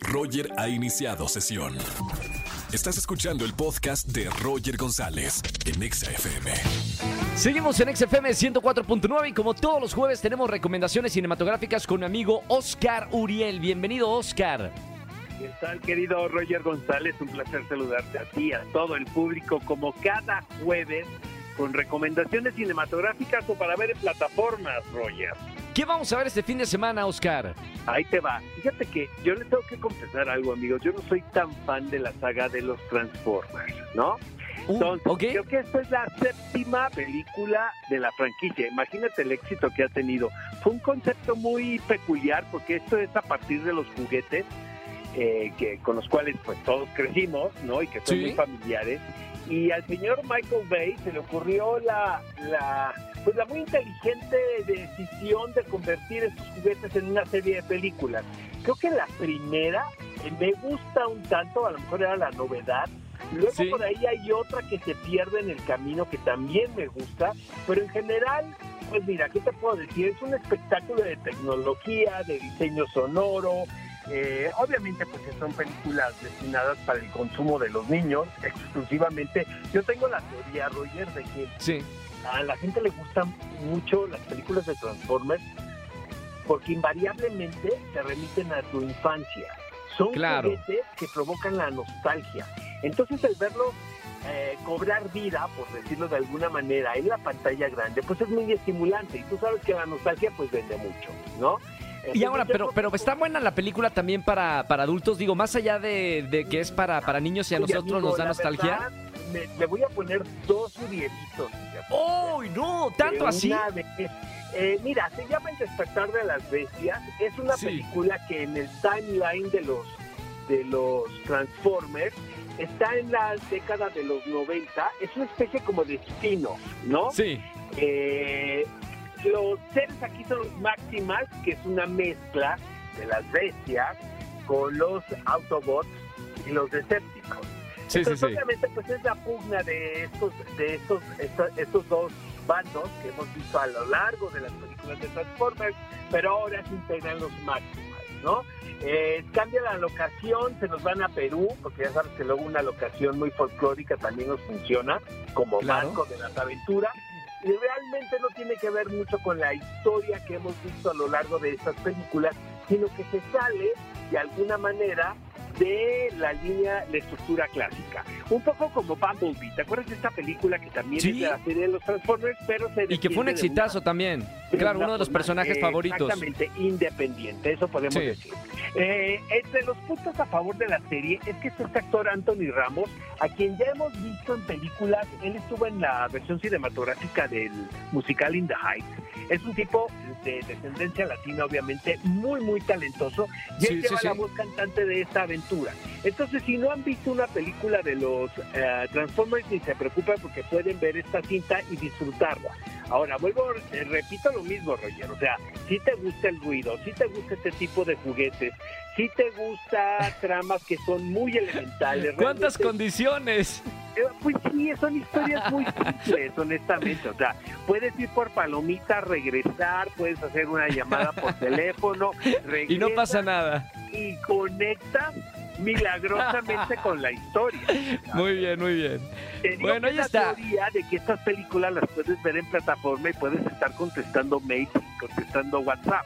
Roger ha iniciado sesión. Estás escuchando el podcast de Roger González en Exa FM. Seguimos en XFM 104.9 y como todos los jueves tenemos recomendaciones cinematográficas con mi amigo Oscar Uriel. Bienvenido, Oscar. ¿Qué tal, querido Roger González? Un placer saludarte a ti, a todo el público, como cada jueves, con recomendaciones cinematográficas o para ver en plataformas, Roger. ¿Qué vamos a ver este fin de semana, Oscar? Ahí te va. Fíjate que yo le tengo que confesar algo, amigos. Yo no soy tan fan de la saga de los Transformers, ¿no? Uh, Entonces, creo que esta es la séptima película de la franquicia. Imagínate el éxito que ha tenido. Fue un concepto muy peculiar porque esto es a partir de los juguetes eh, que con los cuales pues todos crecimos, ¿no? Y que son Sí. muy familiares. Y al señor Michael Bay se le ocurrió la, la pues la muy inteligente decisión de convertir estos juguetes en una serie de películas. Creo que la primera eh, me gusta un tanto, a lo mejor era la novedad. Luego Sí. por ahí hay otra que se pierde en el camino que también me gusta, pero en general, pues mira, ¿qué te puedo decir? Es un espectáculo de tecnología, de diseño sonoro. Eh, obviamente, pues son películas destinadas para el consumo de los niños exclusivamente. Yo tengo la teoría, Roger, de que Sí. a la gente le gustan mucho las películas de Transformers porque invariablemente te remiten a tu infancia. Son Claro. juguetes que provocan la nostalgia. Entonces el verlo eh, cobrar vida, por decirlo de alguna manera, en la pantalla grande, pues es muy estimulante. Y tú sabes que la nostalgia pues vende mucho, ¿no? Y ahora, pero, pero está buena la película también para, para adultos, digo, más allá de, de que es para, para niños y a Oye, nosotros amigo, nos da la nostalgia. verdad, me, le voy a poner dos fíjate. ¡Uy, no! ¿Tanto así? Eh, mira, se llama El despertar de las bestias. Es una Sí. película que en el timeline de los de los Transformers está en la década de los 90. Es una especie como de spin-off, ¿no? Sí. Eh, los seres aquí son los Maximals, que es una mezcla de las bestias con los Autobots y los Decepticons. Sí, sí, Entonces, sí. obviamente, pues es la pugna de estos, de estos, esta- estos dos bandos que hemos visto a lo largo de las películas de Transformers, pero ahora se integran los Maximals, ¿no? Eh, cambia la locación, se nos van a Perú, porque ya sabes que luego una locación muy folclórica también nos funciona como Claro. marco de las aventuras. Y realmente no tiene que ver mucho con la historia que hemos visto a lo largo de estas películas, sino que se sale de alguna manera de la línea de estructura clásica. Un poco como Bumblebee. ¿Te acuerdas de esta película que también Sí. es de la serie de los Transformers, pero se Y que fue un de una- exitazo también. Claro, uno de los personajes eh, favoritos. Exactamente, independiente, eso podemos Sí. decir. Eh, entre los puntos a favor de la serie es que este actor Anthony Ramos, a quien ya hemos visto en películas, él estuvo en la versión cinematográfica del musical In the Heights. Es un tipo de descendencia latina, obviamente, muy, muy talentoso, y él Sí, lleva la voz cantante de esta aventura. Entonces, si no han visto una película de los eh, Transformers, ni se preocupen porque pueden ver esta cinta y disfrutarla. Ahora, vuelvo, eh, repito lo mismo, Roger. O sea, si te gusta el ruido, si te gusta este tipo de juguetes, si te gusta tramas que son muy elementales. ¿Cuántas realmente- condiciones? eh, Pues sí, son historias muy simples, honestamente. O sea, puedes ir por palomitas, regresar, puedes hacer una llamada por teléfono, Y no pasa regresas nada. Y conectas milagrosamente con la historia. Muy bien, muy bien. Te digo Bueno, que ahí la está. teoría de que estas películas las puedes ver en plataforma y puedes estar contestando mails y contestando WhatsApp.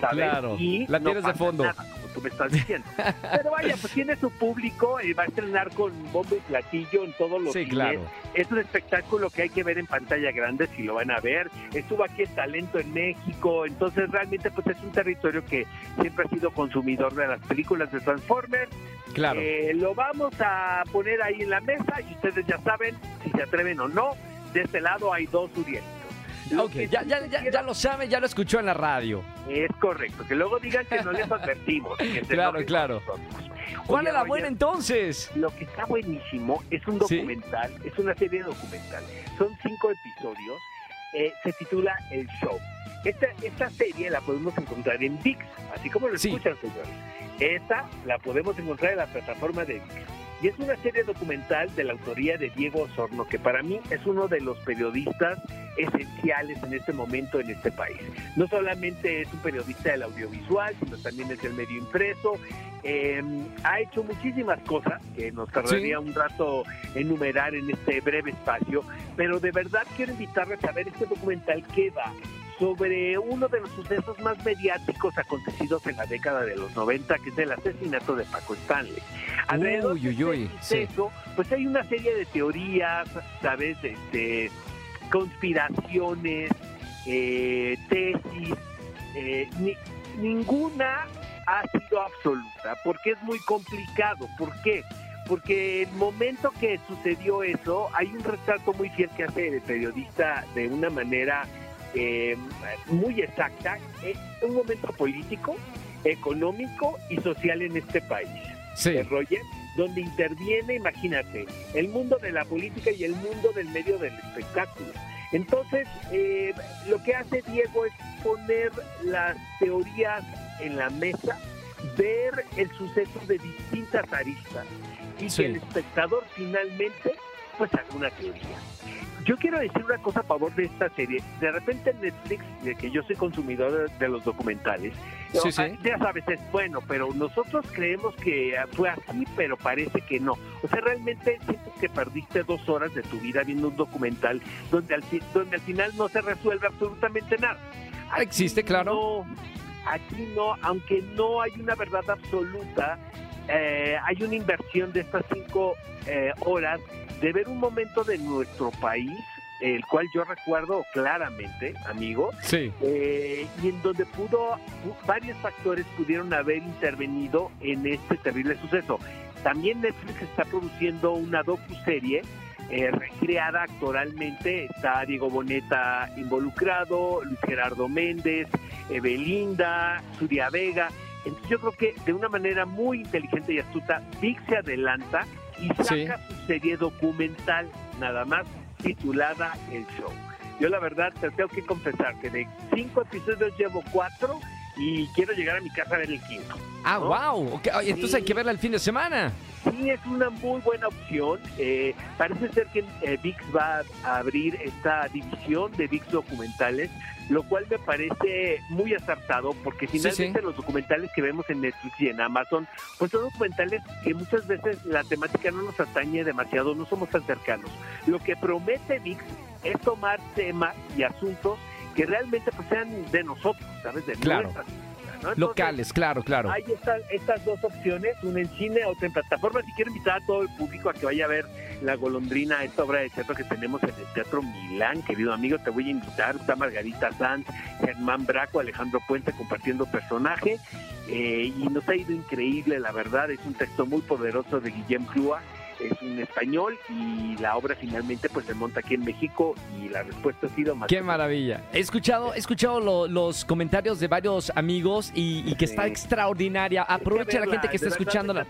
¿sabes? Claro, Y la tienes de pasa fondo. nada, tú me estás diciendo. Pero vaya, pues tiene su público y va a estrenar con bombo y platillo en todos los Sí, cines. claro. Es un espectáculo que hay que ver en pantalla grande si lo van a ver. Estuvo aquí el talento en México, entonces realmente pues es un territorio que siempre ha sido consumidor de las películas de Transformers. Claro. Eh, lo vamos a poner ahí en la mesa y ustedes ya saben si se atreven o no. De este lado hay dos Urielitos. Lo Ok, que ya, ya, ya, ya lo sabe, ya lo escuchó en la radio. Es correcto, que luego digan que no les advertimos. que Claro, claro. ¿Cuál Oye, es la buena entonces? Lo que está buenísimo es un ¿Sí? documental, es una serie documental. Son cinco episodios. eh, se titula El Show. Esta, esta serie la podemos encontrar en VIX, así como lo Sí. escuchan, señores. Esta la podemos encontrar en la plataforma de VIX. Y es una serie documental de la autoría de Diego Osorno, que para mí es uno de los periodistas esenciales en este momento en este país. No solamente es un periodista del audiovisual, sino también es del medio impreso. Eh, ha hecho muchísimas cosas que nos tardaría un rato enumerar en este breve espacio, pero de verdad quiero invitarles a ver este documental que va sobre uno de los sucesos más mediáticos acontecidos en la década de los 90, que es el asesinato de Paco Stanley. Alrededor Uy, uy, uy, de este suceso, pues hay una serie de teorías, ¿sabes? Este, conspiraciones, eh, tesis, eh, ni- ninguna ha sido absoluta, porque es muy complicado. ¿Por qué? Porque el momento que sucedió eso, hay un retrato muy fiel que hace el periodista de una manera eh, muy exacta, es un momento político, económico y social en este país Sí. de Roger, donde interviene, imagínate, el mundo de la política y el mundo del medio del espectáculo. Entonces, eh, lo que hace Diego es poner las teorías en la mesa, ver el suceso de distintas aristas y Sí. que el espectador finalmente pues haga una teoría. Yo quiero decir una cosa a favor de esta serie. De repente en Netflix, de que yo soy consumidor de, los documentales, Sí, sí. ya sabes, es bueno, pero nosotros creemos que fue así, pero parece que no. O sea, realmente sientes que perdiste dos horas de tu vida viendo un documental donde al, donde al final no se resuelve absolutamente nada. Aquí Existe, claro. no, aquí no, aunque no hay una verdad absoluta, eh, hay una inversión de estas cinco eh, horas de ver un momento de nuestro país, el cual yo recuerdo claramente, amigo, Sí. eh, y en donde pudo pu- varios factores pudieron haber intervenido en este terrible suceso. También Netflix está produciendo una docuserie eh, recreada actoralmente. Está Diego Boneta involucrado, Luis Gerardo Méndez, Belinda, Suria Vega. Entonces yo creo que de una manera muy inteligente y astuta, VIX se adelanta y saca su serie documental, nada más titulada El Show. Yo la verdad te tengo que confesar que de cinco episodios llevo cuatro y quiero llegar a mi casa a ver el quinto. Ah, ¿no? wow. Entonces hay Sí. que verla el fin de semana. Sí, es una muy buena opción. Eh, parece ser que eh, VIX va a abrir esta división de VIX documentales, lo cual me parece muy acertado porque Sí, finalmente sí. los documentales que vemos en Netflix y en Amazon, pues son documentales que muchas veces la temática no nos atañe demasiado, no somos tan cercanos. Lo que promete VIX es tomar temas y asuntos que realmente pues sean de nosotros, ¿sabes? De Claro. Locales, claro, claro. hay estas, estas dos opciones, una en cine, otra en plataforma. Si quiero invitar a todo el público a que vaya a ver La Golondrina, esta obra de teatro que tenemos en el Teatro Milán, querido amigo, te voy a invitar. Está Margarita Sanz, Germán Braco, Alejandro Puente compartiendo personaje. eh, y nos ha ido increíble, la verdad. Es un texto muy poderoso de Guillem Clua. Es un español y la obra finalmente pues se monta aquí en México y la respuesta ha sido más Qué maravilla. He escuchado, he escuchado lo- los comentarios de varios amigos y, y que está extraordinaria. Aprovecha la gente que está escuchándola.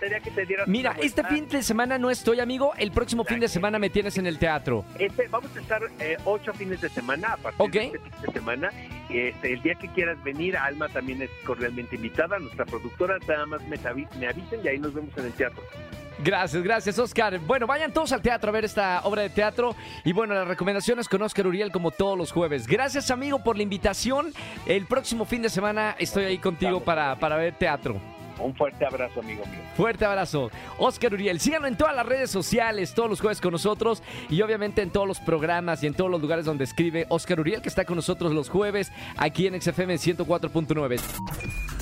Mira, este fin de semana no estoy, amigo. El próximo fin de semana me tienes en el teatro. Este, vamos a estar eh, ocho fines de semana a partir Ok. de este fin de semana. Este, el día que quieras venir, Alma también es cordialmente invitada, nuestra productora, nada más me, me avisen y ahí nos vemos en el teatro. Gracias, gracias, Oscar. Bueno, vayan todos al teatro a ver esta obra de teatro. Y bueno, las recomendaciones con Oscar Uriel como todos los jueves. Gracias, amigo, por la invitación. El próximo fin de semana estoy ahí contigo para, para ver teatro. Un fuerte abrazo, amigo mío. Fuerte abrazo. Oscar Uriel, síganlo en todas las redes sociales, todos los jueves con nosotros y obviamente en todos los programas y en todos los lugares donde escribe Oscar Uriel, que está con nosotros los jueves aquí en XFM 104.9.